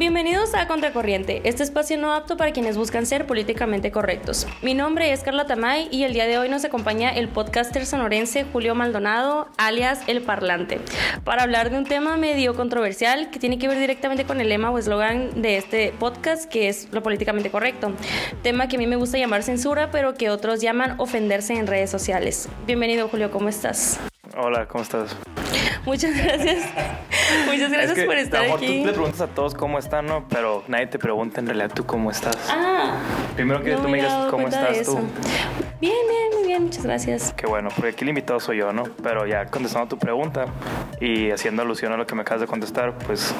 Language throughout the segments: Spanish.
Bienvenidos a Contracorriente, este espacio no apto para quienes buscan ser políticamente correctos. Mi nombre es Carla Tamay y el día de hoy nos acompaña el podcaster sonorense Julio Maldonado, alias El Parlante, para hablar de un tema medio controversial que tiene que ver directamente con el lema o eslogan de este podcast, que es lo políticamente correcto. Tema que a mí me gusta llamar censura, pero que otros llaman ofenderse en redes sociales. Bienvenido Julio, ¿cómo estás? Hola, ¿cómo estás? Muchas gracias. Muchas gracias por estar aquí. Tú le preguntas a todos cómo están, ¿no? Pero nadie te pregunta en realidad tú cómo estás. Ah. Primero que tú me digas cómo estás tú. Bien, bien, muy bien, muchas gracias. Qué bueno, porque aquí el invitado soy yo, ¿no? Pero ya contestando tu pregunta y haciendo alusión a lo que me acabas de contestar, pues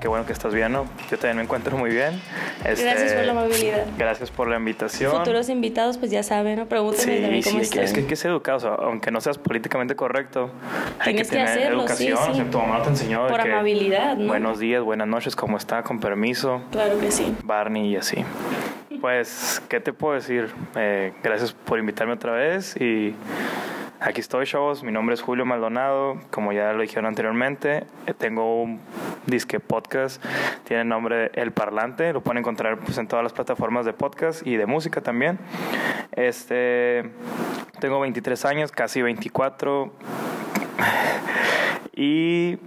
qué bueno que estás bien, ¿no? Yo también me encuentro muy bien. Este, gracias por la amabilidad. Gracias por la invitación. Futuros invitados, pues ya saben, ¿no? Pregúntame sí, también cómo sí, Es que hay que ser educado, aunque no seas políticamente correcto, hay que tener educación. Sí, tu mamá te enseñó. Por amabilidad, ¿no? Buenos días, buenas noches, ¿cómo está? Con permiso. Claro que sí. Barney y así. Pues, ¿qué te puedo decir? Eh, gracias por invitarme otra vez y aquí estoy, chavos. Mi nombre es Julio Maldonado, como ya lo dijeron anteriormente. Eh, tengo un disque podcast, tiene el nombre El Parlante, lo pueden encontrar pues, en todas las plataformas de podcast y de música también. Este, tengo 23 años, casi 24 y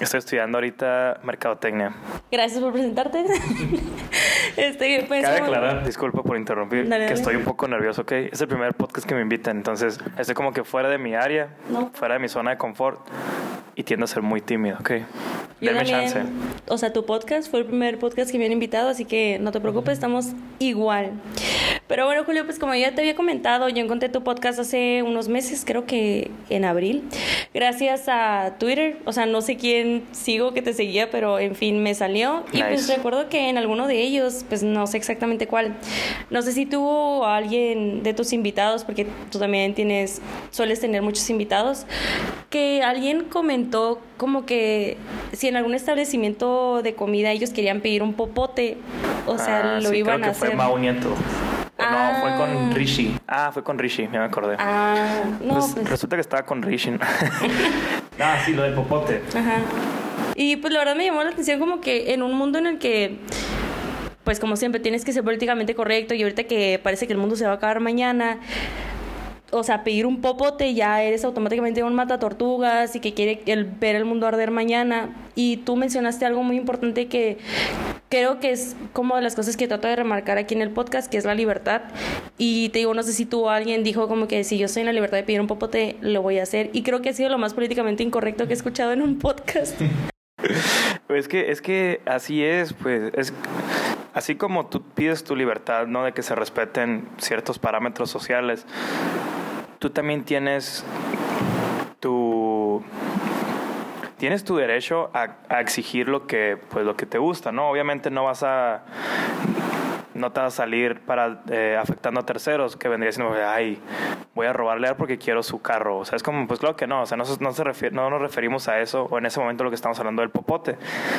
estoy estudiando ahorita mercadotecnia. Gracias por presentarte. este, pues, Cabe aclarar, disculpa por interrumpir, que estoy un poco nervioso, ¿ok? Es el primer podcast que me invitan, entonces estoy como que fuera de mi área, fuera de mi zona de confort y tiendo a ser muy tímido, ¿ok? Denme chance. O sea, tu podcast fue el primer podcast que me han invitado, así que no te preocupes, estamos igual. Pero bueno, Julio, pues como ya te había comentado, yo encontré tu podcast hace unos meses, creo que en abril, gracias a Twitter. O sea, no sé quién sigo que te seguía, pero en fin, me salió. Y pues recuerdo que en alguno de ellos, pues no sé exactamente cuál, no sé si tuvo alguien de tus invitados, porque tú también tienes, sueles tener muchos invitados, que alguien comentó como que si en algún establecimiento de comida ellos querían pedir un popote, o sea, ah, lo iban a hacer. Fue Nieto. No, fue con ah. Rishi. Ah, fue con Rishi, ya me acordé. Ah, no. Pues, pues. Resulta que estaba con Rishi. ah, sí, lo del popote. Ajá. Y pues la verdad me llamó la atención como que en un mundo en el que pues como siempre tienes que ser políticamente correcto y ahorita que parece que el mundo se va a acabar mañana, o sea, pedir un popote ya eres automáticamente un mata tortugas y que quiere el, ver el mundo arder mañana. Y tú mencionaste algo muy importante que creo que es como de las cosas que trato de remarcar aquí en el podcast, que es la libertad. Y te digo, no sé si tú o alguien dijo como que si yo estoy en la libertad de pedir un popote, lo voy a hacer. Y creo que ha sido lo más políticamente incorrecto que he escuchado en un podcast. Pues que, es que así es, pues es así como tú pides tu libertad, ¿no? De que se respeten ciertos parámetros sociales tú también tienes tu tienes tu derecho a, exigir lo que pues lo que te gusta no obviamente no vas a no te vas a salir para eh, afectando a terceros que vendría siendo ay voy a robarle a porque quiero su carro o sea es como pues claro que no o sea no, no, se no nos referimos a eso o en ese momento lo que estamos hablando del popote.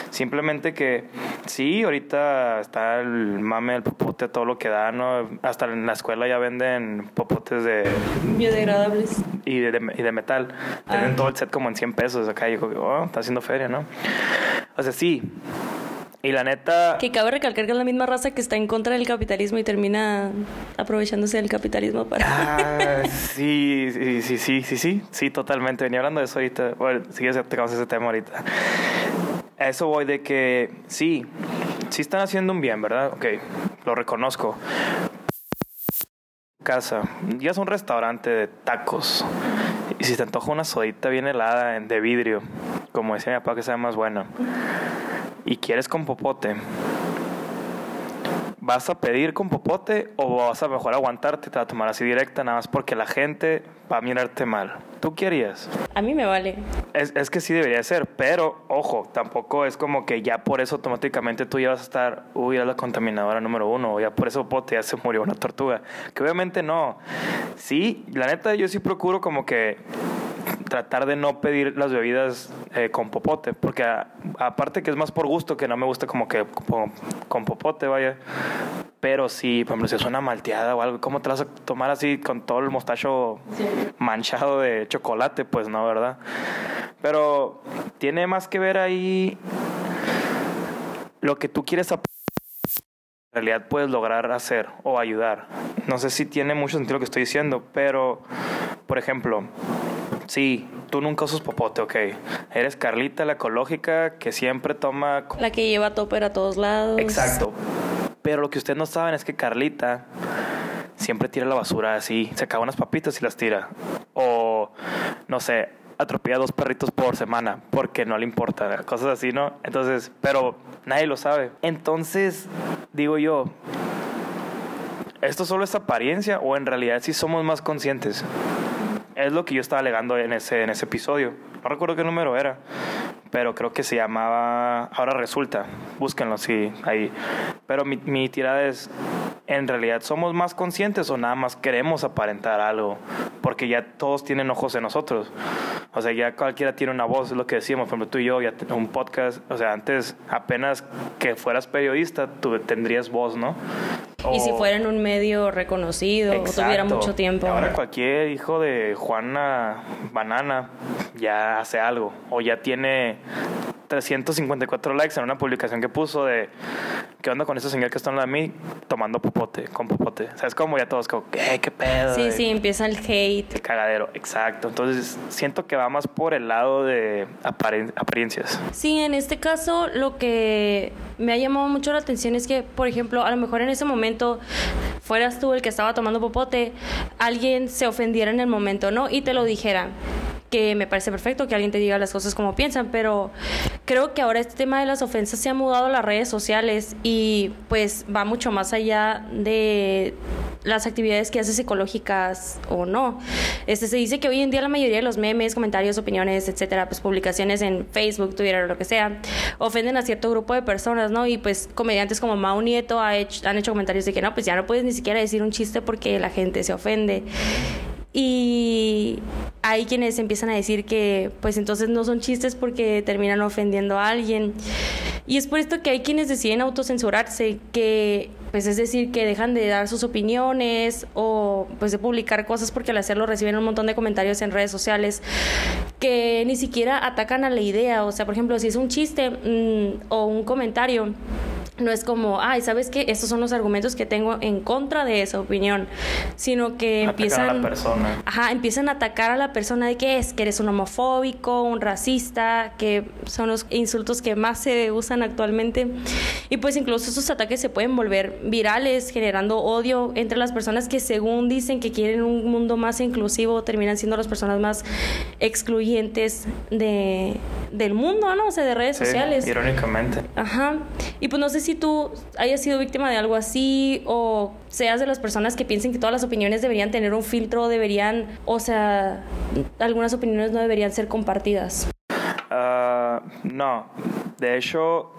Simplemente que sí ahorita está el mame del popote todo lo que da no hasta en la escuela ya venden popotes de biodegradables. y de, y de metal. Tienen ah. todo el set como en 100 pesos acá y digo oh, está haciendo feria no o sea sí y la neta... Que cabe recalcar que es la misma raza que está en contra del capitalismo y termina aprovechándose del capitalismo para... Ah, sí, sí, sí, sí, sí, sí, sí, totalmente. Venía hablando de eso ahorita. Bueno, sí, tocamos ese tema ahorita. A eso voy de que sí, sí están haciendo un bien, ¿verdad? Ok, lo reconozco. Casa, ya es un restaurante de tacos. Y si te antoja una sodita bien helada de vidrio, como decía mi papá que sea más buena y quieres con popote, ¿vas a pedir con popote o vas a mejor aguantarte, te va a tomar así directa, nada más porque la gente va a mirarte mal? ¿Tú querías? A mí me vale. Es, es, que sí debería ser, pero ojo, tampoco es como que ya por eso automáticamente tú ya vas a estar, uy, a la contaminadora número uno, o ya por eso popote ya se murió una tortuga. Que obviamente no. Sí, la neta yo sí procuro como que tratar de no pedir las bebidas eh, con popote, porque aparte que es más por gusto, que no me gusta como que con, popote, vaya. Pero sí, por ejemplo, si es una malteada o algo, ¿cómo te vas a tomar así con todo el mostacho manchado de chocolate? Pues no, ¿verdad? Pero tiene más que ver ahí lo que tú quieres en realidad puedes lograr hacer o ayudar. No sé si tiene mucho sentido lo que estoy diciendo, pero, por ejemplo, Sí, tú nunca usas popote, ok. Eres Carlita, la ecológica, que siempre toma... La que lleva topper a todos lados. Exacto. Pero lo que ustedes no saben es que Carlita siempre tira la basura así. Se acaba unas papitas y las tira. O, no sé, atropella dos perritos por semana porque no le importa. Cosas así, ¿no? Entonces, pero nadie lo sabe. Entonces, digo yo, ¿esto solo es apariencia o en realidad sí somos más conscientes? Es lo que yo estaba alegando en ese, en ese episodio. No recuerdo qué número era, pero creo que se llamaba Ahora Resulta. Búsquenlo, sí, ahí. Pero mi, mi tirada es, ¿en realidad somos más conscientes o nada más queremos aparentar algo? Porque ya todos tienen ojos en nosotros. O sea, ya cualquiera tiene una voz, es lo que decíamos, por ejemplo, tú y yo, ya un podcast. O sea, antes apenas que fueras periodista, tú tendrías voz, ¿no? Y si fuera en un medio reconocido o tuviera mucho tiempo. Ahora cualquier hijo de Juana Banana ya hace algo o ya tiene 354 likes en una publicación que puso de ¿qué onda con ese señor que está en la de mí tomando popote, con popote? O sea, es como ya todos como, ¿qué, qué pedo? Sí, sí, empieza el hate. El cagadero, exacto. Entonces, siento que va más por el lado de apariencias. Sí, en este caso, lo que me ha llamado mucho la atención es que, por ejemplo, a lo mejor en ese momento fueras tú el que estaba tomando popote, alguien se ofendiera en el momento, ¿no? Y te lo dijera que me parece perfecto que alguien te diga las cosas como piensan, pero creo que ahora este tema de las ofensas se ha mudado a las redes sociales y pues va mucho más allá de las actividades que haces ecológicas o no. Este se dice que hoy en día la mayoría de los memes, comentarios, opiniones, etcétera, pues publicaciones en Facebook, Twitter o lo que sea, ofenden a cierto grupo de personas, ¿no? Y pues comediantes como Mau Nieto ha han hecho comentarios de que no, pues ya no puedes ni siquiera decir un chiste porque la gente se ofende. Y hay quienes empiezan a decir que pues entonces no son chistes porque terminan ofendiendo a alguien. Y es por esto que hay quienes deciden autocensurarse, que pues es decir, que dejan de dar sus opiniones o pues de publicar cosas porque al hacerlo reciben un montón de comentarios en redes sociales que ni siquiera atacan a la idea. O sea, por ejemplo, si es un chiste mm, o un comentario no es como, ay, ¿sabes qué? Estos son los argumentos que tengo en contra de esa opinión, sino que empiezan a la persona. Ajá, empiezan a atacar a la persona de que es que eres un homofóbico, un racista, que son los insultos que más se usan actualmente. Y pues incluso esos ataques se pueden volver virales, generando odio entre las personas que según dicen que quieren un mundo más inclusivo, terminan siendo las personas más excluyentes de, del mundo, ¿no? O sea, de redes sociales. Irónicamente. Ajá. Y pues no sé si tú hayas sido víctima de algo así o seas de las personas que piensen que todas las opiniones deberían tener un filtro, deberían, o sea, algunas opiniones no deberían ser compartidas. Ah, no, de hecho,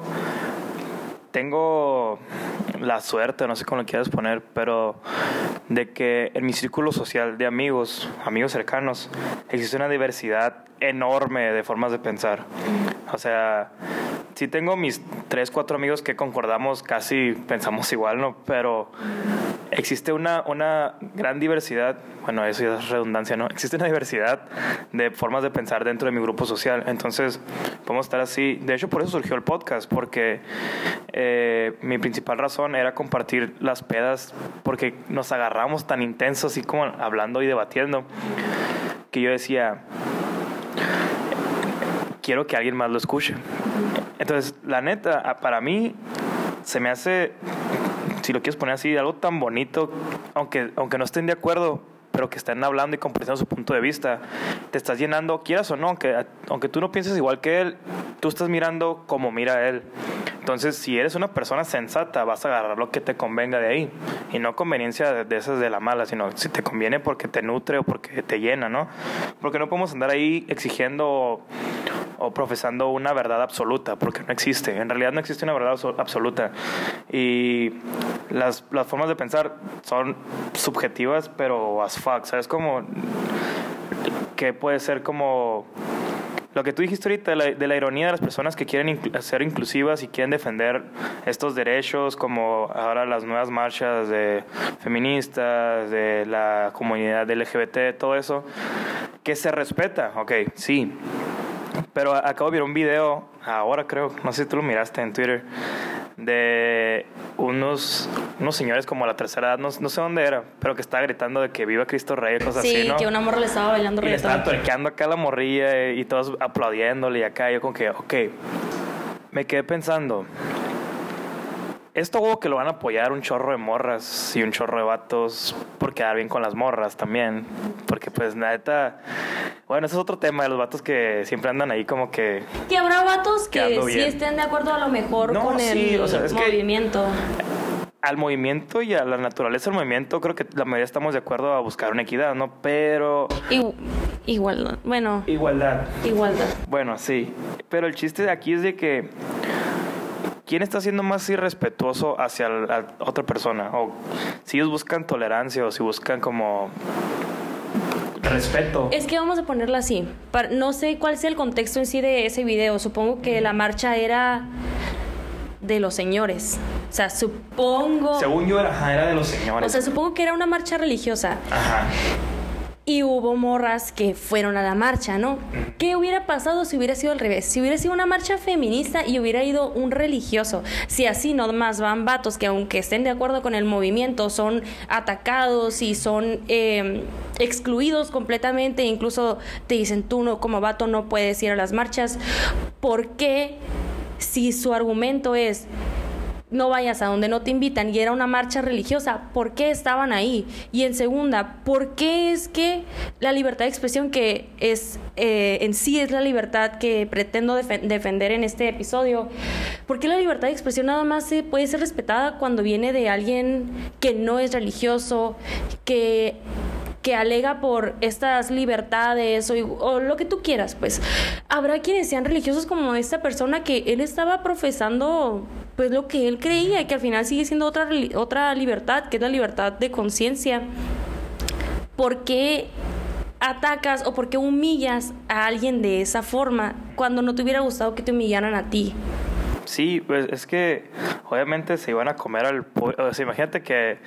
tengo la suerte, no sé cómo lo quieras poner, pero de que en mi círculo social de amigos, amigos cercanos, existe una diversidad enorme de formas de pensar. O sea, sí tengo mis tres, cuatro amigos que concordamos, casi pensamos igual, ¿no? Pero existe una, una gran diversidad, bueno, eso ya es redundancia, ¿no? Existe una diversidad de formas de pensar dentro de mi grupo social. Entonces, podemos estar así. De hecho, por eso surgió el podcast, porque eh, mi principal razón era compartir las pedas, porque nos agarramos tan intensos, y como hablando y debatiendo, que yo decía, quiero que alguien más lo escuche. Entonces, la neta, para mí se me hace, si lo quieres poner así, algo tan bonito, aunque, aunque no estén de acuerdo, pero que estén hablando y compartiendo su punto de vista. Te estás llenando, quieras o no, aunque, aunque tú no pienses igual que él, tú estás mirando como mira él. Entonces, si eres una persona sensata, vas a agarrar lo que te convenga de ahí. Y no conveniencia de, esas de la mala, sino si te conviene porque te nutre o porque te llena, ¿no? Porque no podemos andar ahí exigiendo profesando una verdad absoluta, porque no existe. En realidad no existe una verdad absoluta. Y las, las formas de pensar son subjetivas, pero as fuck. ¿Sabes? Como que puede ser como lo que tú dijiste ahorita de la, de la, ironía de las personas que quieren ser inclusivas y quieren defender estos derechos, como ahora las nuevas marchas de feministas, de la comunidad LGBT, todo eso, que se respeta, ok, sí, pero acabo de ver un video, ahora creo, no sé si tú lo miraste en Twitter, de unos, unos señores como a la tercera edad, no, no sé dónde era, pero que estaba gritando de que viva Cristo Rey, cosas Sí, así, ¿no? que una morra le estaba bailando y le reggaetón. estaban tuerqueando acá la morrilla y todos aplaudiéndole y acá yo como que, ok, me quedé pensando, esto hubo que lo van a apoyar un chorro de morras y un chorro de vatos por quedar bien con las morras también. Porque pues neta, bueno, ese es otro tema de los vatos que siempre andan ahí como que... Que habrá vatos que sí estén de acuerdo a lo mejor No, con sí, el o sea, es movimiento. Al movimiento y a la naturaleza del movimiento creo que la mayoría estamos de acuerdo a buscar una equidad, ¿no? Pero... Igu- igual, bueno, Igualdad. igualdad. Bueno, sí. Pero el chiste de aquí es de que ¿quién está siendo más irrespetuoso hacia la otra persona? O si ellos buscan tolerancia o si buscan como respeto. Es que vamos a ponerla así. No sé cuál sea el contexto en sí de ese video. Supongo que la marcha era de los señores. O sea, supongo. Según yo era, ajá, era de los O señores. sea, supongo que era una marcha religiosa. ajá. Y hubo morras que fueron a la marcha, ¿no? ¿Qué hubiera pasado si hubiera sido al revés? Si hubiera sido una marcha feminista y hubiera ido un religioso. Si así no más van vatos que aunque estén de acuerdo con el movimiento, son atacados y son eh, excluidos completamente, incluso te dicen tú no, como vato no puedes ir a las marchas. ¿Por qué si su argumento es no vayas a donde no te invitan. Y era una marcha religiosa, ¿por qué estaban ahí? Y en segunda, ¿por qué es que la libertad de expresión que es eh, en sí es la libertad que pretendo defen- defender en este episodio, ¿por qué la libertad de expresión nada más se puede ser respetada cuando viene de alguien que no es religioso, que que alega por estas libertades o, lo que tú quieras, pues habrá quienes sean religiosos como esta persona que él estaba profesando pues lo que él creía y que al final sigue siendo otra otra libertad, que es la libertad de conciencia. ¿Por qué atacas o por qué humillas a alguien de esa forma cuando no te hubiera gustado que te humillaran a ti? Sí, pues es que obviamente se iban a comer al. O sea, imagínate que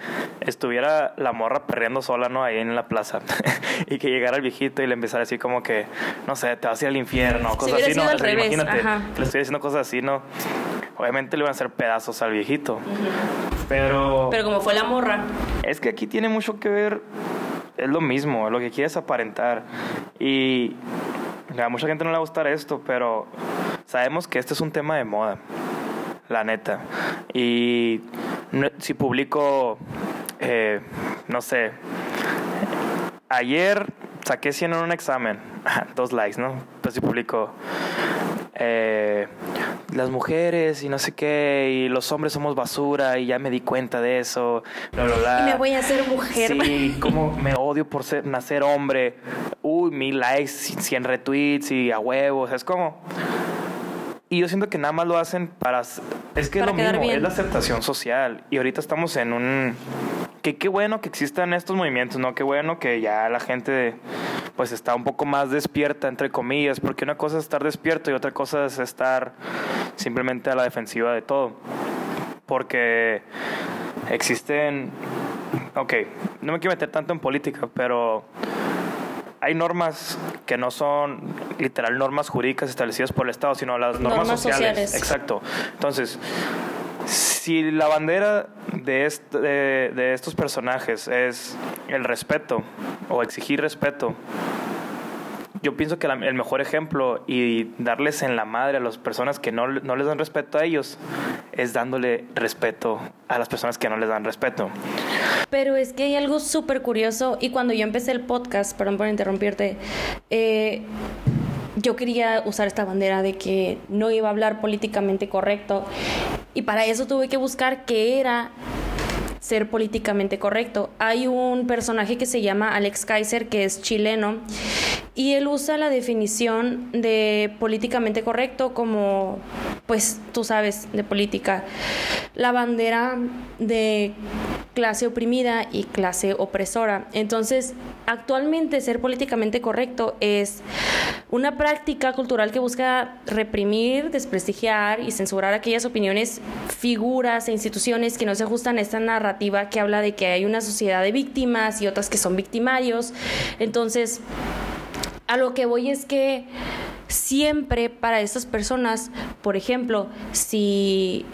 estuviera la morra perreando sola, ¿no? Ahí en la plaza. y que llegara el viejito y le empezara así como que, no sé, te vas a ir al infierno, cosas así, ¿no? al revés, imagínate, ajá. que le estoy diciendo cosas así, ¿no? Obviamente le iban a hacer pedazos al viejito. Pero, Pero como fue la morra, es que aquí tiene mucho que ver, es lo mismo, lo que quieres aparentar. Y a mucha gente no le va a gustar esto, pero sabemos que este es un tema de moda, la neta. Y no- si publico, eh, no sé, ayer saqué 100 en un examen, dos likes, ¿no? Pues si publico... eh, las mujeres y no sé qué, y los hombres somos basura, y ya me di cuenta de eso, bla, bla, bla. y me voy a hacer mujer. Sí, como me odio por ser, nacer hombre. Uy, mil likes, cien retweets y a huevos. Es como. Y yo siento que nada más lo hacen para. Es que Para es lo mismo, bien. es la aceptación social. Y ahorita estamos en un. Que qué bueno que existan estos movimientos, ¿no? Qué bueno que ya la gente pues está un poco más despierta, entre comillas, porque una cosa es estar despierto y otra cosa es estar simplemente a la defensiva de todo. Porque existen, ok, no me quiero meter tanto en política, pero hay normas que no son literal normas jurídicas establecidas por el Estado, sino las normas, Normas sociales. sociales. Exacto. Entonces, si la bandera de, de estos personajes es el respeto o exigir respeto, yo pienso que el mejor ejemplo y darles en la madre a las personas que no, no les dan respeto a ellos es dándole respeto a las personas que no les dan respeto. Pero es que hay algo súper curioso y cuando yo empecé el podcast, perdón por interrumpirte, eh, yo quería usar esta bandera de que no iba a hablar políticamente correcto y para eso tuve que buscar qué era ser políticamente correcto. Hay un personaje que se llama Alex Kaiser que es chileno y él usa la definición de políticamente correcto como, pues tú sabes, de política, la bandera de clase oprimida y clase opresora. Entonces, actualmente ser políticamente correcto es una práctica cultural que busca reprimir, desprestigiar y censurar aquellas opiniones, figuras e instituciones que no se ajustan a esta narrativa que habla de que hay una sociedad de víctimas y otras que son victimarios. Entonces, a lo que voy es que siempre para estas personas, por ejemplo, si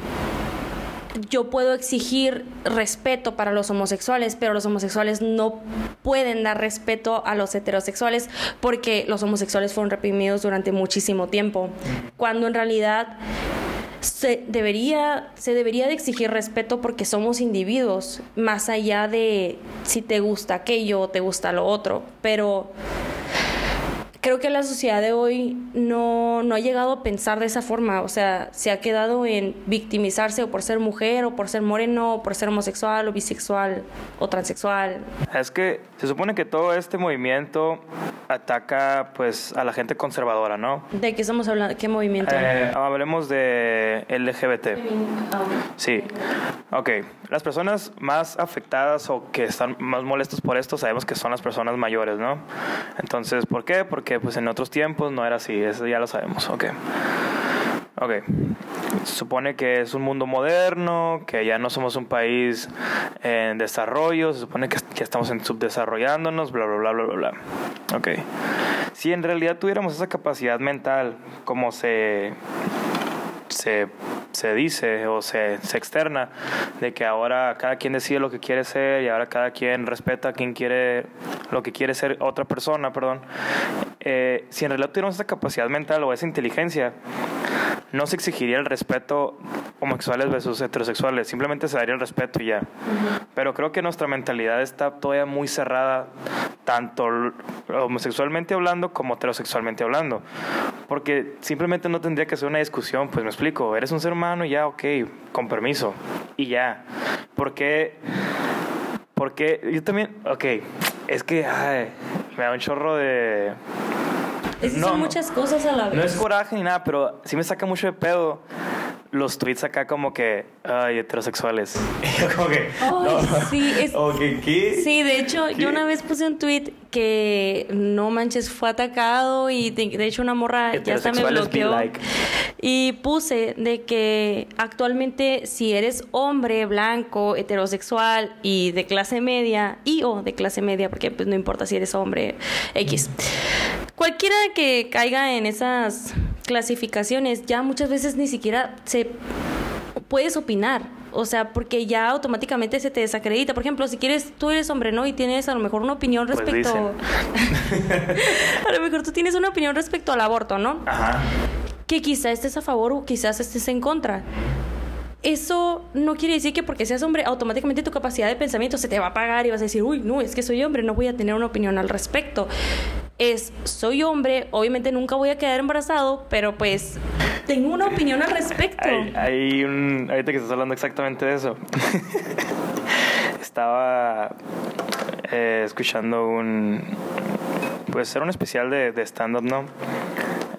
yo puedo exigir respeto para los homosexuales, pero los homosexuales no pueden dar respeto a los heterosexuales porque los homosexuales fueron reprimidos durante muchísimo tiempo, cuando en realidad se debería, se debería de exigir respeto porque somos individuos, más allá de si te gusta aquello o te gusta lo otro, pero creo que la sociedad de hoy no, no ha llegado a pensar de esa forma, o sea, se ha quedado en victimizarse o por ser mujer o por ser moreno o por ser homosexual o bisexual o transexual. Es que se supone que todo este movimiento ataca pues a la gente conservadora, ¿no? ¿De qué estamos hablando? ¿Qué movimiento? Eh, hablemos de LGBT. Sí. Ok. Las personas más afectadas o que están más molestos por esto sabemos que son las personas mayores, ¿no? Entonces, ¿por qué? Porque pues en otros tiempos no era así, eso ya lo sabemos, ok. Ok, supone que es un mundo moderno, que ya no somos un país en desarrollo, se supone que ya estamos en subdesarrollándonos, bla, bla, bla, bla, bla, bla. Ok, si en realidad tuviéramos esa capacidad mental, como se se, se dice o se, se, externa de que ahora cada quien decide lo que quiere ser y ahora cada quien respeta a quien quiere lo que quiere ser otra persona, perdón. Eh, si en realidad tuviéramos esa capacidad mental o esa inteligencia, no se exigiría el respeto homosexuales versus heterosexuales, simplemente se daría el respeto y ya. Pero creo que nuestra mentalidad está todavía muy cerrada, tanto homosexualmente hablando como heterosexualmente hablando. Porque simplemente no tendría que ser una discusión, pues me explico, eres un ser humano y ya, ok, con permiso, y ya. Porque, porque yo también, ok, es que me da un chorro de es son muchas cosas a la vez. No es coraje ni nada, pero sí me saca mucho de pedo los tweets acá como que, ay, heterosexuales. como que, sí, es, ¿qué? Sí, de hecho, yo una vez puse un tweet que no manches, fue atacado y de, hecho una morra ya hasta me bloqueó. Y puse de que actualmente si eres hombre, blanco, heterosexual y de clase media, y o de clase media, porque pues no importa si eres hombre, X. Cualquiera que caiga en esas clasificaciones, ya muchas veces ni siquiera se puedes opinar. O sea, porque ya automáticamente se te desacredita. Por ejemplo, si quieres, tú eres hombre, ¿no? Y tienes a lo mejor una opinión pues respecto. a lo mejor tú tienes una opinión respecto al aborto, ¿no? Ajá. Que quizás estés a favor o quizás estés en contra. Eso no quiere decir que porque seas hombre, automáticamente tu capacidad de pensamiento se te va a apagar y vas a decir, uy, no, es que soy hombre, no voy a tener una opinión al respecto es, soy hombre, obviamente nunca voy a quedar embarazado, pero pues tengo una opinión al respecto. Hay, un, ahorita que estás hablando exactamente de eso. Estaba eh, escuchando un, pues era un especial de, stand-up, ¿no?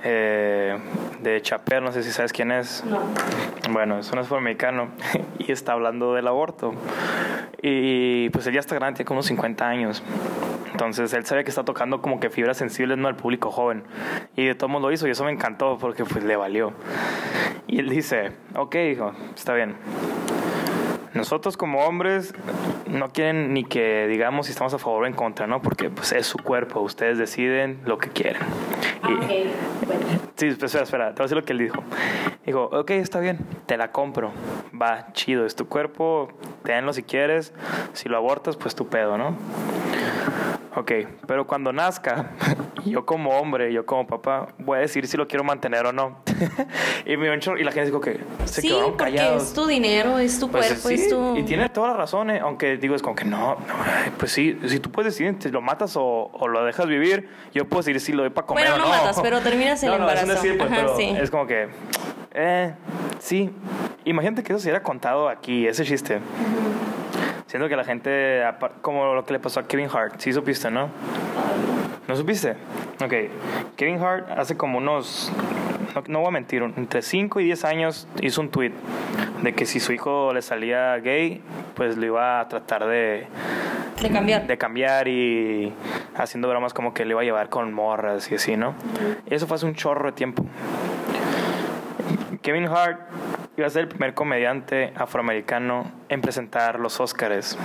Eh, de Chaper, no sé si sabes quién es. No. Bueno, es un afroamericano y está hablando del aborto. Y pues él ya está grande, tiene como unos 50 años. Entonces él sabe que está tocando como que fibras sensibles no al público joven. Y de todo modo lo hizo y eso me encantó porque pues le valió. Y él dice, ok hijo, está bien. Nosotros como hombres no quieren ni que digamos si estamos a favor o en contra, ¿no? Porque pues es su cuerpo, ustedes deciden lo que quieren. Okay. Sí, espera, espera, te voy a decir lo que él dijo. Dijo, ok, está bien, te la compro. Va, chido, es tu cuerpo, tenlo si quieres. Si lo abortas, pues tu pedo, ¿no? Ok, pero cuando nazca, yo como hombre, yo como papá, voy a decir si lo quiero mantener o no. y, me y la gente dijo que se sí, porque es tu dinero, es tu pues, cuerpo, es tu... Y tiene toda la razón, ¿eh? aunque digo, es como que no, pues sí, si tú puedes decidir si lo matas o, o, lo dejas vivir, yo puedo decir si lo doy para comer bueno, no. no matas, pero terminas el embarazo. Es, decir, pues, pero es como que, eh, sí. Imagínate que eso se hubiera contado aquí, ese chiste. Siento que la gente, como lo que le pasó a Kevin Hart, sí supiste, ¿no? ¿No supiste? Ok. Kevin Hart hace como unos, no, voy a mentir, entre 5 y 10 años hizo un tweet de que si su hijo le salía gay, pues lo iba a tratar de... De cambiar. De cambiar y haciendo bromas como que le iba a llevar con morras y así, ¿no? Y eso fue hace un chorro de tiempo. Kevin Hart iba a ser el primer comediante afroamericano en presentar los Óscares.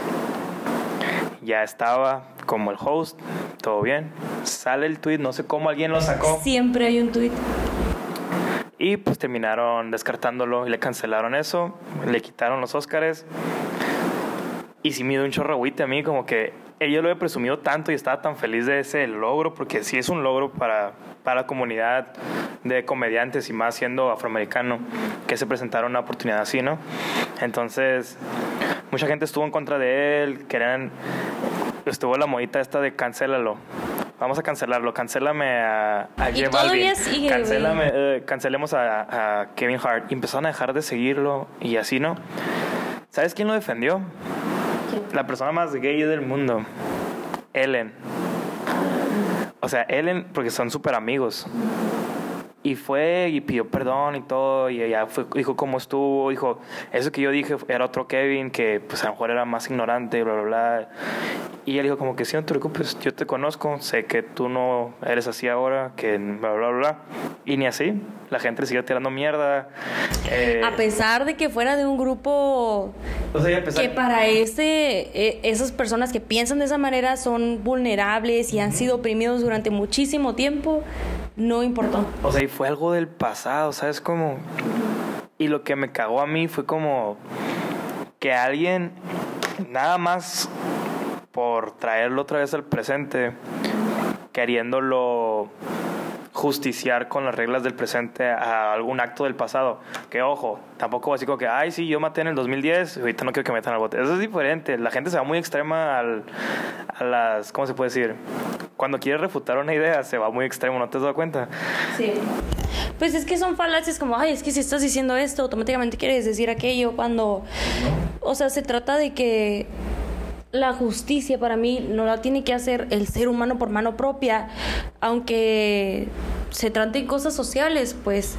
Ya estaba como el host, todo bien. Sale el tweet, no sé cómo alguien lo sacó. Siempre hay un tweet. Y pues terminaron descartándolo y le cancelaron eso, le quitaron los Óscares. Y sí me dio un chorro a mí, como que ella lo he presumido tanto y estaba tan feliz de ese logro, porque sí es un logro para, para la comunidad de comediantes y más siendo afroamericano, que se presentaron una oportunidad así, ¿no? Entonces, mucha gente estuvo en contra de él, querían, estuvo la modita esta de cancélalo. Vamos a cancelarlo, cancélame a, a y todavía sigue, Cancélame, eh, cancelemos a, a Kevin Hart. Y empezaron a dejar de seguirlo y así, ¿no? ¿Sabes quién lo defendió? La persona más gay del mundo. Ellen. O sea, Ellen, porque son súper amigos. Y fue y pidió perdón y todo, y ella fue, dijo cómo estuvo, dijo, eso que yo dije era otro Kevin, que pues a lo mejor era más ignorante, bla, bla, bla. Y ella dijo como que sí, no te preocupes, yo te conozco, sé que tú no eres así ahora, que bla, bla, bla. Y ni así, la gente le siguió tirando mierda. Eh, a pesar de que fuera de un grupo que para ese, e, esas personas que piensan de esa manera son vulnerables y han sido oprimidos durante muchísimo tiempo, no importó. O sea, y fue algo del pasado, ¿sabes cómo? Y lo que me cagó a mí fue como que alguien, nada más por traerlo otra vez al presente, queriéndolo justiciar con las reglas del presente a algún acto del pasado. Que ojo, tampoco así como que, ay, sí, yo maté en el 2010, ahorita no quiero que metan al bote. Eso es diferente. La gente se va muy extrema al, a las, ¿cómo se puede decir? Cuando quiere refutar una idea, se va muy extremo, ¿no te has dado cuenta? Sí. Pues es que son falacias como, ay, es que si estás diciendo esto, automáticamente quieres decir aquello, cuando, o sea, se trata de que la justicia para mí no la tiene que hacer el ser humano por mano propia, aunque se trate de cosas sociales, pues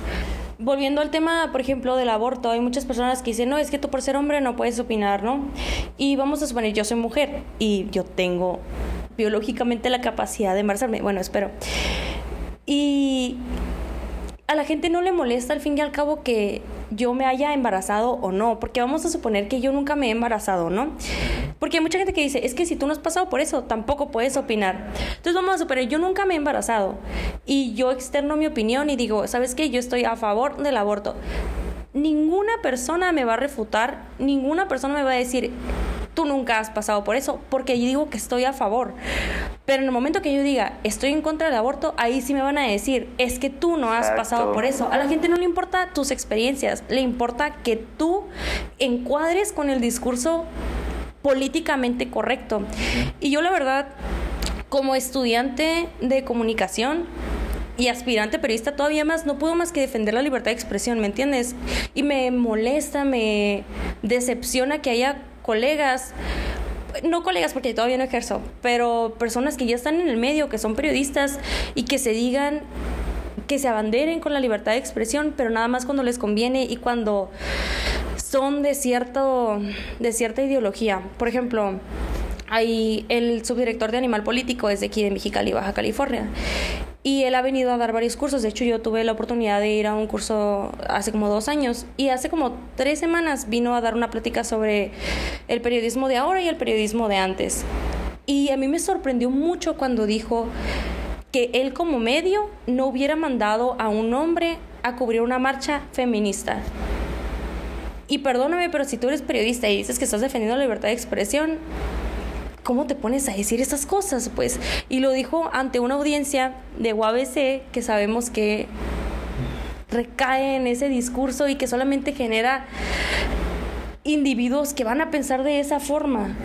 volviendo al tema, por ejemplo, del aborto, hay muchas personas que dicen, no, es que tú por ser hombre no puedes opinar, ¿no? Y vamos a suponer, yo soy mujer y yo tengo biológicamente la capacidad de embarazarme, bueno, espero. Y a la gente no le molesta al fin y al cabo que yo me haya embarazado o no, porque vamos a suponer que yo nunca me he embarazado, ¿no? Porque hay mucha gente que dice, es que si tú no has pasado por eso, tampoco puedes opinar. Entonces vamos a suponer, yo nunca me he embarazado y yo externo mi opinión y digo, ¿sabes qué? Yo estoy a favor del aborto. Ninguna persona me va a refutar, ninguna persona me va a decir, tú nunca has pasado por eso, porque yo digo que estoy a favor. Pero en el momento que yo diga, estoy en contra del aborto, ahí sí me van a decir, es que tú no has pasado por eso. A la gente no le importa tus experiencias, le importa que tú encuadres con el discurso políticamente correcto. Y yo la verdad, como estudiante de comunicación, y aspirante periodista todavía más, no puedo más que defender la libertad de expresión, ¿me entiendes? Y me molesta, me decepciona que haya colegas, no colegas porque todavía no ejerzo, pero personas que ya están en el medio, que son periodistas y que se digan que se abanderen con la libertad de expresión, pero nada más cuando les conviene y cuando son de cierto de cierta ideología. Por ejemplo, hay el subdirector de Animal Político es de aquí de Mexicali, Baja California. Y él ha venido a dar varios cursos. De hecho, yo tuve la oportunidad de ir a un curso hace como dos años. Y hace como tres semanas vino a dar una plática sobre el periodismo de ahora y el periodismo de antes. Y a mí me sorprendió mucho cuando dijo que él como medio no hubiera mandado a un hombre a cubrir una marcha feminista. Y perdóname, pero si tú eres periodista y dices que estás defendiendo la libertad de expresión, ¿cómo te pones a decir esas cosas? Pues, y lo dijo ante una audiencia de UABC que sabemos que recae en ese discurso y que solamente genera individuos que van a pensar de esa forma.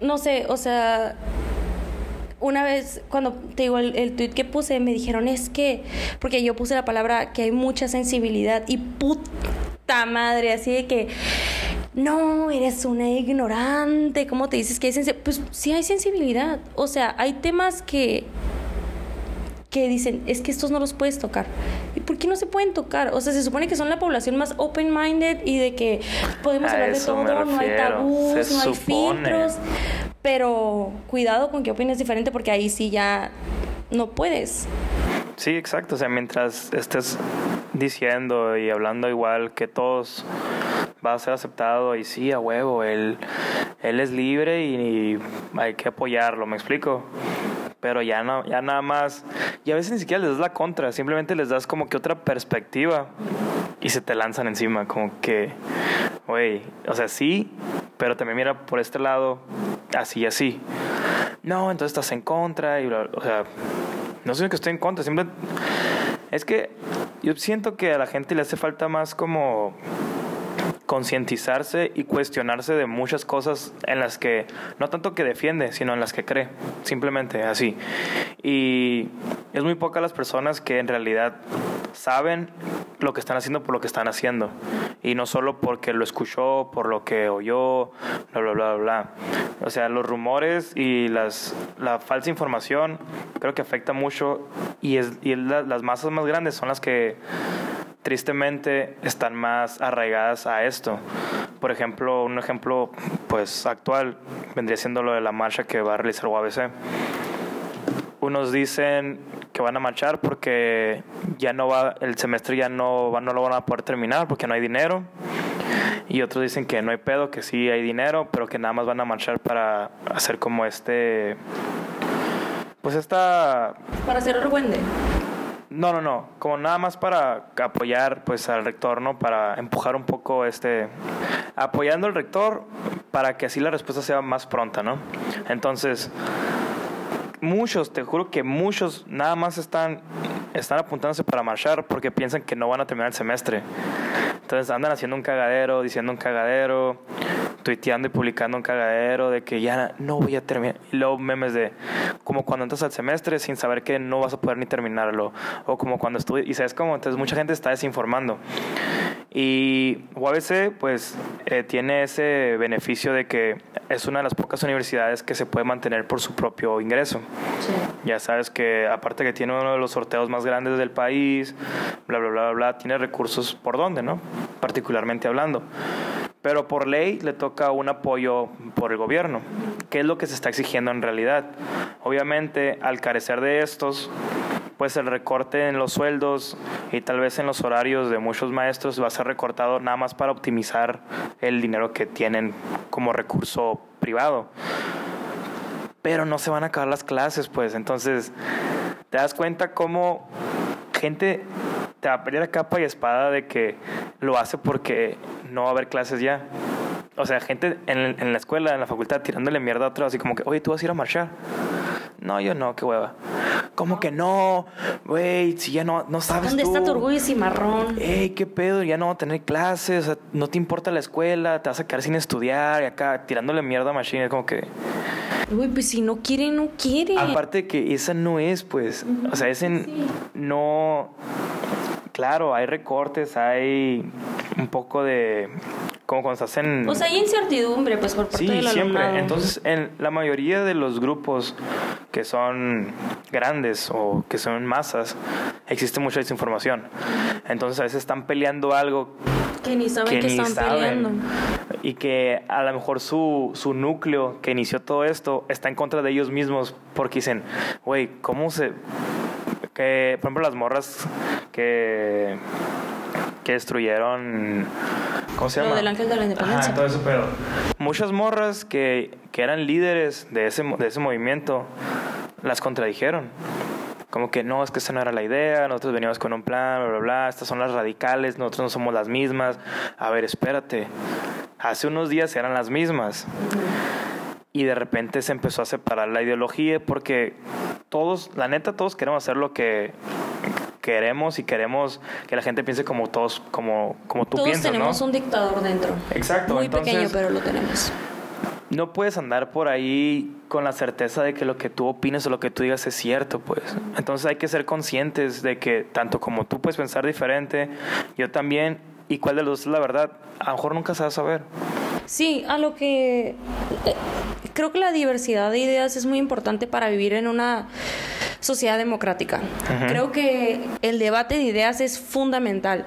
No sé, o sea, una vez cuando te digo el, el tweet que puse me dijeron es que porque yo puse la palabra que hay mucha sensibilidad y puta madre así de que no, eres una ignorante, ¿cómo te dices que hay sensibilidad? Pues sí hay sensibilidad, o sea, hay temas que que dicen, es que estos no los puedes tocar. ¿Y por qué no se pueden tocar? O sea, se supone que son la población más open-minded y de que podemos hablar de todo, no hay tabús, no hay filtros. Pero cuidado con que opines diferente porque ahí sí ya no puedes. Sí, exacto. O sea, mientras estés diciendo y hablando igual que todos va a ser aceptado y sí, a huevo, él, él es libre y, hay que apoyarlo, ¿me explico? pero ya no, ya nada más, y a veces ni siquiera les das la contra, simplemente les das como que otra perspectiva y se te lanzan encima, como que, güey, o sea, sí, pero también mira por este lado, así y así. No, entonces estás en contra y o sea, no sé que estoy en contra, siempre es que yo siento que a la gente le hace falta más como concientizarse y cuestionarse de muchas cosas en las que, no tanto que defiende, sino en las que cree, simplemente así. Y es muy pocas las personas que en realidad saben lo que están haciendo por lo que están haciendo. Y no solo porque lo escuchó, por lo que oyó, bla, bla, bla, bla. O sea, los rumores y las, la falsa información creo que afecta mucho y, es, y las masas más grandes son las que tristemente están más arraigadas a esto. Por ejemplo, un ejemplo pues actual vendría siendo lo de la marcha que va a realizar UABC. Unos dicen que van a marchar porque ya no va el semestre ya no va, no lo van a poder terminar porque no hay dinero. Y otros dicen que no hay pedo, que sí hay dinero, pero que nada más van a marchar para hacer como este pues esta para hacer argüende no, no, no, como nada más para apoyar pues al rector, ¿no? Para empujar un poco este apoyando al rector para que así la respuesta sea más pronta, ¿no? Entonces, muchos, te juro que muchos nada más están están apuntándose para marchar porque piensan que no van a terminar el semestre. Entonces andan haciendo un cagadero, diciendo un cagadero, tuiteando y publicando un cagadero de que ya no voy a terminar. Y luego memes de como cuando entras al semestre sin saber que no vas a poder ni terminarlo. O como cuando estudias. Y sabes cómo, entonces mucha gente está desinformando. Y UABC pues eh, tiene ese beneficio de que es una de las pocas universidades que se puede mantener por su propio ingreso. Ya sabes que aparte que tiene uno de los sorteos más grandes del país, bla, bla, bla, bla, tiene recursos por donde, ¿no? Particularmente hablando. Pero por ley le toca un apoyo por el gobierno, que es lo que se está exigiendo en realidad. Obviamente, al carecer de estos, pues el recorte en los sueldos y tal vez en los horarios de muchos maestros va a ser recortado nada más para optimizar el dinero que tienen como recurso privado. Pero no se van a acabar las clases, pues entonces te das cuenta cómo gente te va a pelear a capa y espada de que lo hace porque no va a haber clases ya. O sea, gente en, en la escuela, en la facultad, tirándole mierda a otro, así como que, oye, tú vas a ir a marchar. No, yo no, qué hueva. ¿Cómo que no? Güey, si ya no, no sabes ¿Dónde está tu orgullo y cimarrón? Ey, qué pedo, ya no va a tener clases, o sea, no te importa la escuela, te vas a quedar sin estudiar y acá tirándole mierda a Machine, como que... Uy, pues si no quiere, no quiere. Aparte que esa no es, pues, o sea, ese no... Claro, hay recortes, hay un poco de como cuando estás en... Sea, hay incertidumbre, pues, por parte sí, siempre. Entonces, en la mayoría de los grupos que son grandes o que son masas, existe mucha desinformación. Entonces, a veces están peleando algo que ni saben que, están peleando. Y que a lo mejor su, su núcleo que inició todo esto está en contra de ellos mismos porque dicen, güey, ¿cómo se...? Que, por ejemplo, las morras que que destruyeron. ¿Cómo se llama? Lo del ángel de la independencia. todo eso, pero. Muchas morras que, que eran líderes de ese, de ese movimiento las contradijeron. Como que no, es que esa no era la idea, nosotros veníamos con un plan, bla, bla, bla, estas son las radicales, nosotros no somos las mismas. A ver, espérate. Hace unos días eran las mismas. Y de repente se empezó a separar la ideología porque todos, la neta, todos queremos hacer lo que queremos y queremos que la gente piense como todos, como, como tú todos piensas. Todos tenemos un dictador dentro. Exacto. Muy pequeño, pero lo tenemos. No puedes andar por ahí con la certeza de que lo que tú opines o lo que tú digas es cierto, pues. Entonces hay que ser conscientes de que tanto como tú puedes pensar diferente, yo también, y cuál de los dos es la verdad, a lo mejor nunca se va a saber. Sí, a lo que eh, creo que la diversidad de ideas es muy importante para vivir en una sociedad democrática. Creo que el debate de ideas es fundamental,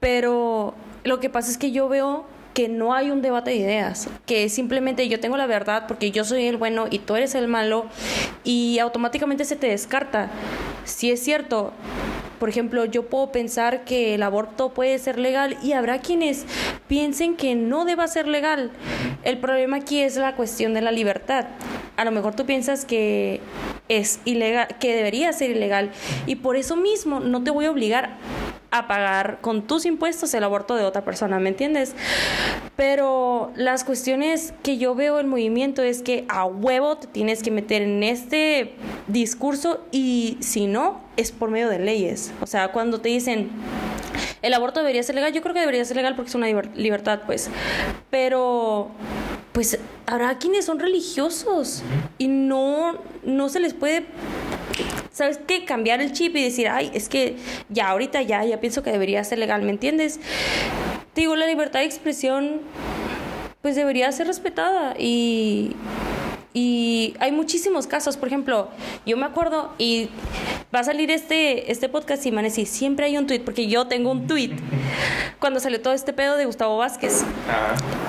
pero lo que pasa es que yo veo que no hay un debate de ideas, que simplemente yo tengo la verdad porque yo soy el bueno y tú eres el malo y automáticamente se te descarta. Si es cierto, por ejemplo, yo puedo pensar que el aborto puede ser legal y habrá quienes piensen que no deba ser legal. El problema aquí es la cuestión de la libertad. A lo mejor tú piensas que es ilegal, que debería ser ilegal. Y por eso mismo no te voy a obligar a pagar con tus impuestos el aborto de otra persona, ¿me entiendes? Pero las cuestiones que yo veo en movimiento es que a huevo te tienes que meter en este discurso y si no, es por medio de leyes. O sea, cuando te dicen el aborto debería ser legal, yo creo que debería ser legal porque es una libertad, pues. Pero pues habrá quienes son religiosos y no, no se les puede ¿sabes qué? Cambiar el chip y decir, ay, es que ya ahorita ya, ya pienso que debería ser legal, ¿me entiendes? Te digo, la libertad de expresión pues debería ser respetada y, y hay muchísimos casos, por ejemplo, yo me acuerdo y va a salir este, este podcast y van a decir, siempre hay un tweet, porque yo tengo un tweet cuando salió todo este pedo de Gustavo Vázquez.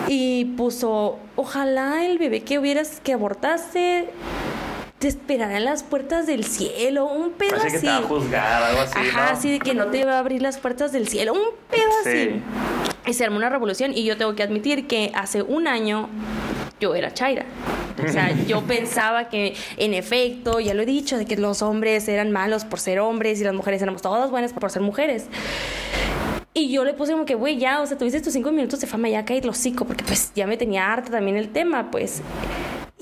Y puso, ojalá el bebé que hubieras, que abortaste, te esperará en las puertas del cielo, un pedo así. que te va a juzgar, algo así. Ajá, así de que no te va a abrir las puertas del cielo, un pedo así. Y se armó una revolución y yo tengo que admitir que hace un año yo era Chaira. O sea, yo pensaba que, en efecto, ya lo he dicho, de que los hombres eran malos por ser hombres y las mujeres éramos todas buenas por ser mujeres. Y yo le puse como que, güey, ya, o sea, tuviste tus cinco minutos de fama, ya caí lo hocico, porque pues ya me tenía harta también el tema, pues.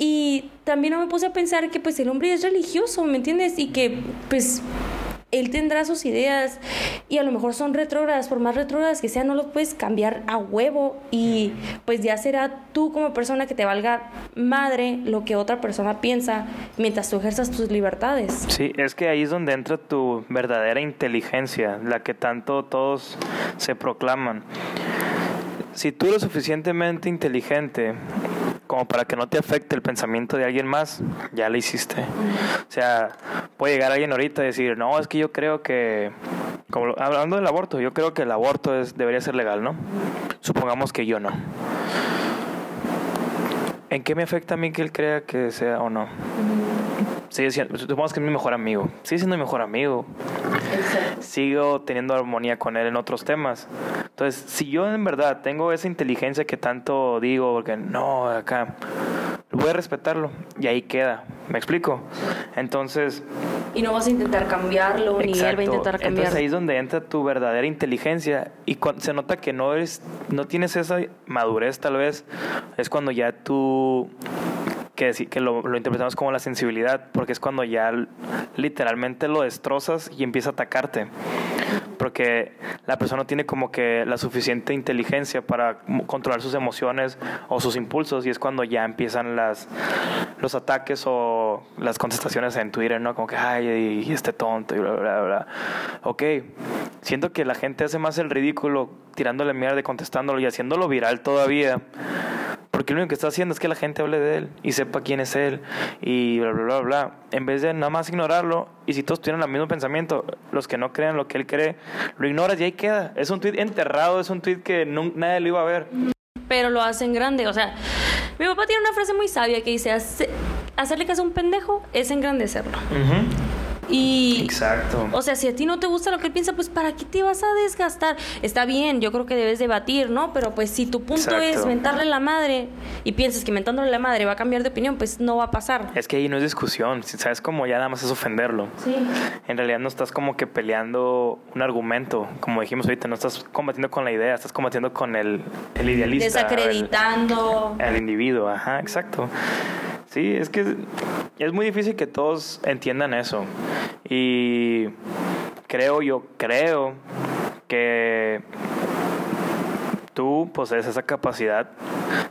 Y también no me puse a pensar que pues el hombre es religioso, ¿me entiendes? Y que pues él tendrá sus ideas y a lo mejor son retrógradas, por más retrógradas que sean, no lo puedes cambiar a huevo y pues ya será tú como persona que te valga madre lo que otra persona piensa mientras tú ejerzas tus libertades. Sí, es que ahí es donde entra tu verdadera inteligencia, la que tanto todos se proclaman. Si tú eres suficientemente inteligente como para que no te afecte el pensamiento de alguien más, ya lo hiciste. O sea, puede llegar alguien ahorita y decir, no, es que yo creo que, como hablando del aborto, yo creo que el aborto es, debería ser legal, ¿no? Supongamos que yo no. ¿En qué me afecta a mí que él crea que sea o no? Sigue siendo, supongamos que es mi mejor amigo. Sigue siendo mi mejor amigo. Sigo teniendo armonía con él en otros temas. Entonces, si yo en verdad tengo esa inteligencia que tanto digo, porque no, acá, voy a respetarlo y ahí queda. ¿Me explico? Entonces... Y no vas a intentar cambiarlo, ni él va a intentar cambiarlo. Entonces ahí es donde entra tu verdadera inteligencia y cuando se nota que no eres, no tienes esa madurez tal vez, es cuando ya tú que, que lo, lo, interpretamos como la sensibilidad, porque es cuando ya literalmente lo destrozas y empieza a atacarte. Porque la persona tiene como que la suficiente inteligencia para controlar sus emociones o sus impulsos, y es cuando ya empiezan las, los ataques o las contestaciones en Twitter, ¿no? Como que, ay, y este tonto, y bla, bla, bla. Ok, siento que la gente hace más el ridículo tirándole mierda y contestándolo y haciéndolo viral todavía porque lo único que está haciendo es que la gente hable de él y sepa quién es él y bla, bla, bla, bla. En vez de nada más ignorarlo, y si todos tienen el mismo pensamiento, los que no crean lo que él cree, lo ignoras y ahí queda. Es un tweet enterrado, es un tweet que nadie lo iba a ver. Pero lo hacen grande, o sea, mi papá tiene una frase muy sabia que dice, hacerle caso a un pendejo es engrandecerlo. Y, Exacto. O sea, si a ti no te gusta lo que él piensa, pues ¿para qué te vas a desgastar? Está bien, yo creo que debes debatir, ¿no? Pero pues si tu punto es mentarle la madre y piensas que mentándole la madre va a cambiar de opinión, pues no va a pasar. Es que ahí no es discusión, ¿sabes? Como ya nada más es ofenderlo. Sí. En realidad no estás como que peleando un argumento, como dijimos ahorita, no estás combatiendo con la idea, estás combatiendo con el, el idealista. Desacreditando. El, el individuo, ajá, exacto. Sí, es que es muy difícil que todos entiendan eso. Y creo, yo creo que tú posees esa capacidad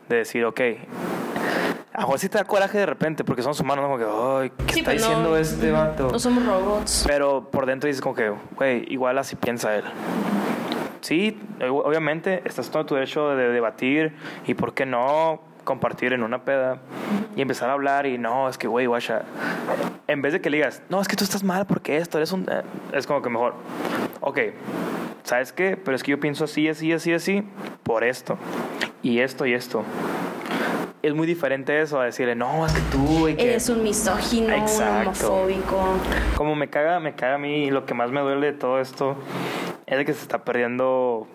de decir, ok, a Juan sí te da coraje de repente porque somos humanos, como que, ay, ¿qué está pues diciendo este vato? No somos robots. Pero por dentro dices como que, güey, igual así piensa él. Sí, obviamente estás todo tu derecho de debatir y por qué no compartir en una peda y empezar a hablar y no, es que, güey, guacha, en vez de que le digas, no, es que tú estás mal porque esto, eres un... Eh", es como que mejor, ok, ¿sabes qué? Pero es que yo pienso así, así, así, así, por esto, y esto y esto. Es muy diferente eso a decirle, no, es que tú... Eres un misógino, un homofóbico. Como me caga, me caga a mí, lo que más me duele de todo esto es de que se está perdiendo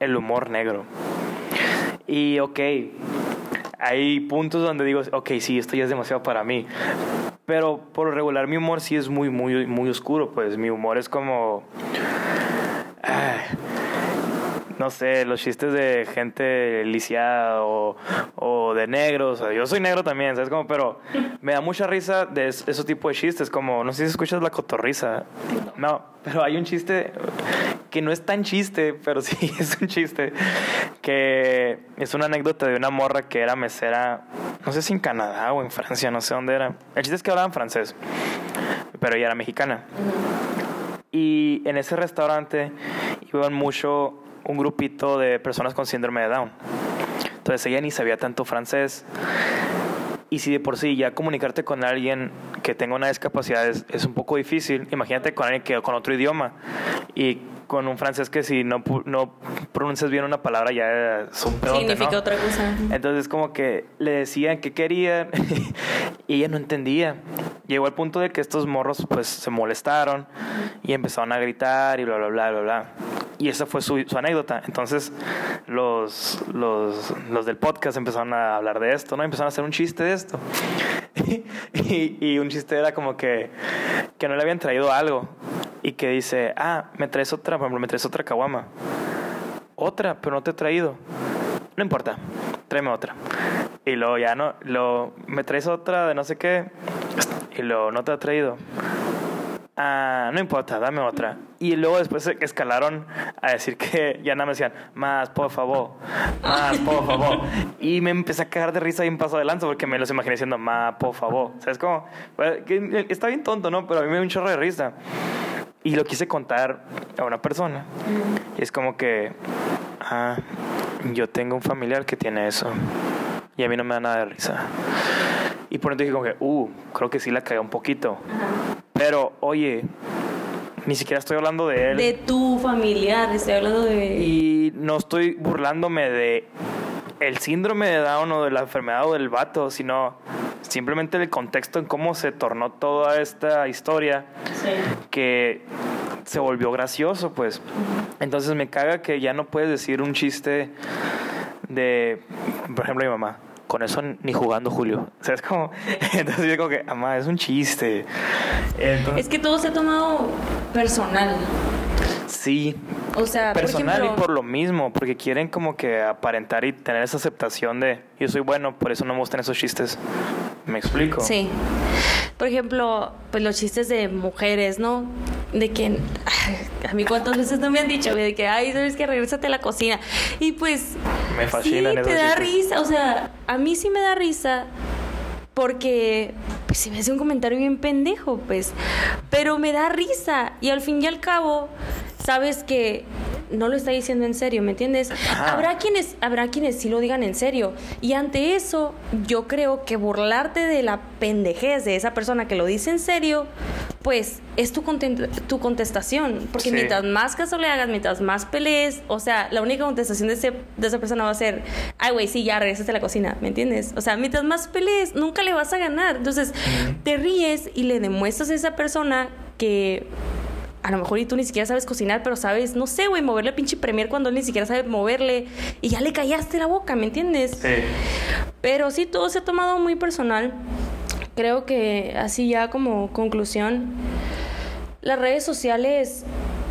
el humor negro. Y ok, hay puntos donde digo, ok, sí, esto ya es demasiado para mí. Pero por lo regular mi humor sí es muy, muy, muy oscuro, pues mi humor es como... no sé, los chistes de gente lisiada o, o de negros. yo soy negro también, ¿sabes? Como, pero me da mucha risa de ese tipo de chistes, como, no sé si escuchas la cotorriza. No, pero hay un chiste que no es tan chiste, pero sí es un chiste, que es una anécdota de una morra que era mesera, no sé si en Canadá o en Francia, no sé dónde era. El chiste es que hablaban francés, pero ella era mexicana. Y en ese restaurante iban mucho un grupito de personas con síndrome de Down. Entonces ella ni sabía tanto francés. Y si de por sí ya comunicarte con alguien que tenga una discapacidad es, es un poco difícil, imagínate con alguien que con otro idioma. Y con un francés que si no, no pronuncias bien una palabra ya es un pedote, Significa otra cosa. Entonces como que le decían que querían y ella no entendía. Llegó al punto de que estos morros pues se molestaron y empezaron a gritar y bla, bla, bla, bla, bla. Y esa fue su, su anécdota. Entonces los, los, los, del podcast empezaron a hablar de esto, ¿no? Empezaron a hacer un chiste de esto. y, y un chiste era como que, que no le habían traído algo y que dice, ah, me traes otra, por ejemplo, me traes otra caguama. Otra, pero no te he traído. No importa, tráeme otra. Y luego ya no, lo, me traes otra de no sé qué, y luego no te ha traído. Ah, no importa, dame otra. Y luego después escalaron a decir que ya nada me decían, más, por favor, más, por favor. Y me empecé a cagar de risa y un paso adelante porque me los imaginé diciendo, más, por favor. ¿Sabes cómo? Está bien tonto, ¿no? Pero a mí me dio un chorro de risa. Y lo quise contar a una persona. Y es como que, ah, yo tengo un familiar que tiene eso. Y a mí no me da nada de risa. Y por entonces dije como que, uh, creo que sí la cagué un poquito. Pero, oye, ni siquiera estoy hablando de él. De tu familiar, estoy hablando de... Y no estoy burlándome de el síndrome de Down o de la enfermedad o del vato, sino simplemente el contexto en cómo se tornó toda esta historia que se volvió gracioso, pues. Entonces me caga que ya no puedes decir un chiste de, por ejemplo, mi mamá. Con eso ni jugando, Julio. O sea, es como. Entonces digo que, mamá, es un chiste. es que todo se ha tomado personal. Sí. O sea, personal y por lo mismo, porque quieren como que aparentar y tener esa aceptación de yo soy bueno, por eso no me gustan esos chistes. ¿Me explico? Sí. Por ejemplo, pues los chistes de mujeres, ¿no? De que a mí cuántas veces no me han dicho de que ay, sabes que regresate a la cocina. Y pues me fascina sí, te da risa, o sea, a mí sí me da risa porque pues se me hace un comentario bien pendejo, pues, pero me da risa y al fin y al cabo sabes que no lo está diciendo en serio, ¿me entiendes? Habrá quienes, habrá quienes sí lo digan en serio. Y ante eso, yo creo que burlarte de la pendejez de esa persona que lo dice en serio, pues es tu, tu contestación. Porque mientras más caso le hagas, mientras más pelees, o sea, la única contestación de, ese, de esa persona va a ser, ay, güey, sí, ya regresaste a la cocina, ¿me entiendes? O sea, mientras más pelees, nunca le vas a ganar. Entonces, te ríes y le demuestras a esa persona que a lo mejor y tú ni siquiera sabes cocinar, pero sabes, no sé, güey, moverle a pinche premier cuando él ni siquiera sabe moverle y ya le callaste la boca, ¿me entiendes? Sí. Pero sí, todo se ha tomado muy personal. Creo que así ya como conclusión, las redes sociales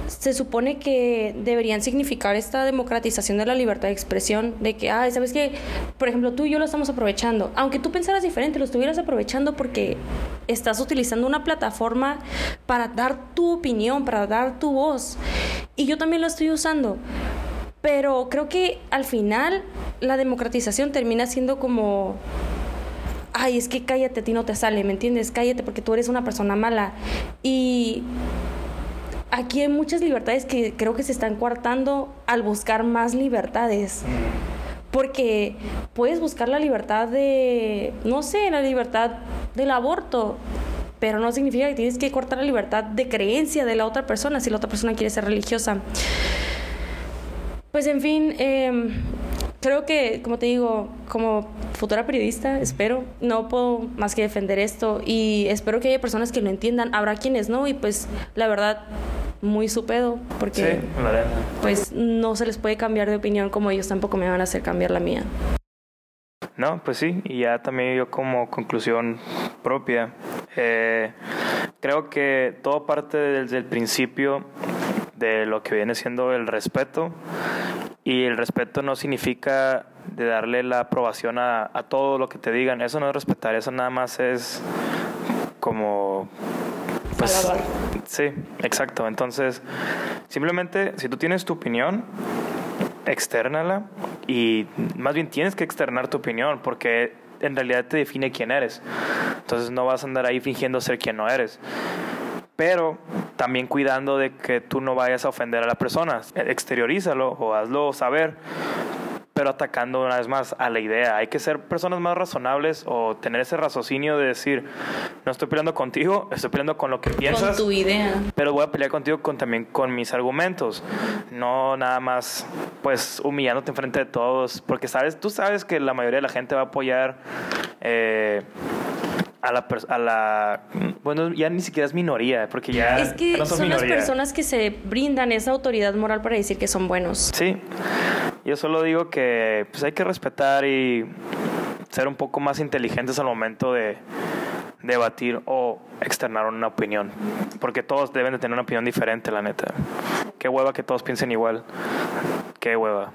se supone que deberían significar esta democratización de la libertad de expresión, de que, ay, ¿sabes qué? Por ejemplo, tú y yo lo estamos aprovechando. Aunque tú pensaras diferente, lo estuvieras aprovechando porque estás utilizando una plataforma para dar tu opinión, para dar tu voz. Y yo también lo estoy usando. Pero creo que al final la democratización termina siendo como ay, es que cállate, a ti no te sale, ¿me entiendes? Cállate porque tú eres una persona mala. Y aquí hay muchas libertades que creo que se están coartando al buscar más libertades. Porque puedes buscar la libertad de, no sé, la libertad del aborto, pero no significa que tienes que cortar la libertad de creencia de la otra persona si la otra persona quiere ser religiosa. Pues en fin, em, creo que, como te digo, como futura periodista, espero, no puedo más que defender esto y espero que haya personas que lo entiendan, habrá quienes no y pues la verdad muy su pedo, porque pues no se les puede cambiar de opinión como ellos tampoco me van a hacer cambiar la mía. No, pues sí, y ya también yo como conclusión propia Eh, creo que todo parte desde el principio de lo que viene siendo el respeto y el respeto no significa de darle la aprobación a, a todo lo que te digan. Eso no es respetar, eso nada más es como... Pues, sí, exacto. Entonces, simplemente si tú tienes tu opinión, externala y más bien tienes que externar tu opinión porque en realidad te define quién eres. Entonces no vas a andar ahí fingiendo ser quien no eres. Pero también cuidando de que tú no vayas a ofender a la persona. Exteriorízalo o hazlo saber pero atacando una vez más a la idea. Hay que ser personas más razonables o tener ese raciocinio de decir, no estoy peleando contigo, estoy peleando con lo que piensas. Con tu idea. Pero voy a pelear contigo con, también con mis argumentos. No nada más, pues, humillándote enfrente de todos. Porque sabes, tú sabes que la mayoría de la gente va a apoyar. Eh, a la, a la bueno ya ni siquiera es minoría porque ya es que son, las personas que se brindan esa autoridad moral para decir que son buenos sí yo solo digo que pues hay que respetar y ser un poco más inteligentes al momento de debatir o externar una opinión. Porque todos deben de tener una opinión diferente, la neta. Qué hueva que todos piensen igual. Qué hueva.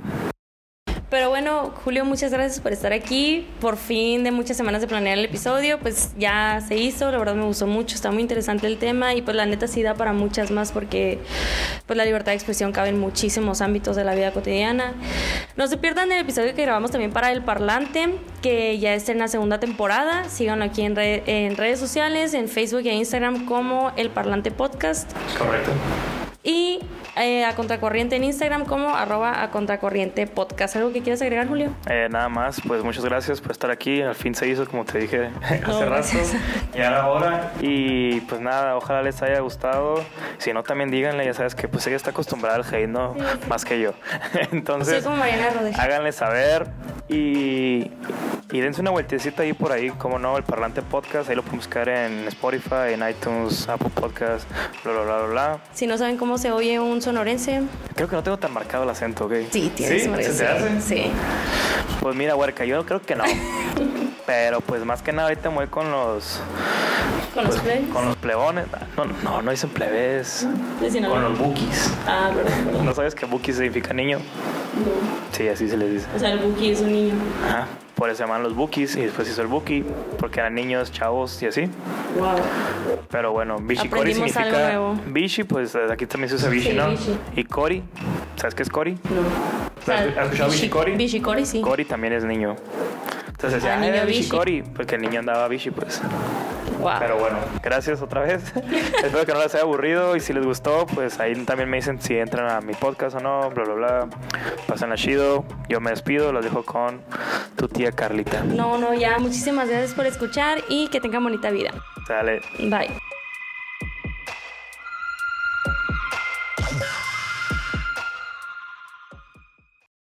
Pero bueno, Julio, muchas gracias por estar aquí. Por fin de muchas semanas de planear el episodio, pues ya se hizo. La verdad me gustó mucho, está muy interesante el tema y pues la neta sí da para muchas más porque pues la libertad de expresión cabe en muchísimos ámbitos de la vida cotidiana. No se pierdan el episodio que grabamos también para El Parlante, que ya está en la segunda temporada. Síganlo aquí en, en redes sociales, en Facebook e Instagram como El Parlante Podcast. Correcto. Y eh, a Contracorriente en Instagram como arroba a Contracorriente Podcast. ¿Algo que quieras agregar, Julio? Eh, nada más, pues muchas gracias por estar aquí. Al fin se hizo, como te dije hace rato. Y ahora Y pues nada, ojalá les haya gustado. Si no, también díganle, ya sabes que pues ella está acostumbrada al hate, ¿no? Más que yo. Entonces, como Mariana háganle saber y, y dense una vueltecita ahí por ahí, como no, el Parlante Podcast. Ahí lo pueden buscar en Spotify, en iTunes, Apple Podcast, bla, bla, bla, bla. Si no saben cómo se oye un sonorense. Creo que no tengo tan marcado el acento, ¿ok? Sí, tienes. ¿Sí? ¿Se hace? Sí. Pues mira, huerca, yo creo que no. Pero pues más que nada ahorita me voy con los... ¿Con los pues, plebes? Con los plebones. No, no, no dicen plebes. Con los bookies. Ah, perdón, ¿No sabes que bookies significa niño? No. Sí, así se les dice. O sea, el bookie es un niño. Ajá. Por eso se llaman los bookies y después hizo el bookie porque eran niños, chavos y así. Wow. Pero bueno, Bishi Cori significa. Bishi, pues aquí también se usa Bishi, ¿no? Y Cori, ¿sabes qué es Cori? No. ¿Has escuchado Bishi Cori? Bishi Cori, sí. Cori también es niño. Entonces decía, ah, niño Bishi Cori, porque el niño andaba Bishi, pues. Pero bueno, gracias otra vez. Espero que no les haya aburrido y si les gustó, pues ahí también me dicen si entran a mi podcast o no, bla, bla, bla. Pasen a chido. Yo me despido, los dejo con tu tía Carlita. No, no, ya. Muchísimas gracias por escuchar y que tengan bonita vida. Dale. Bye.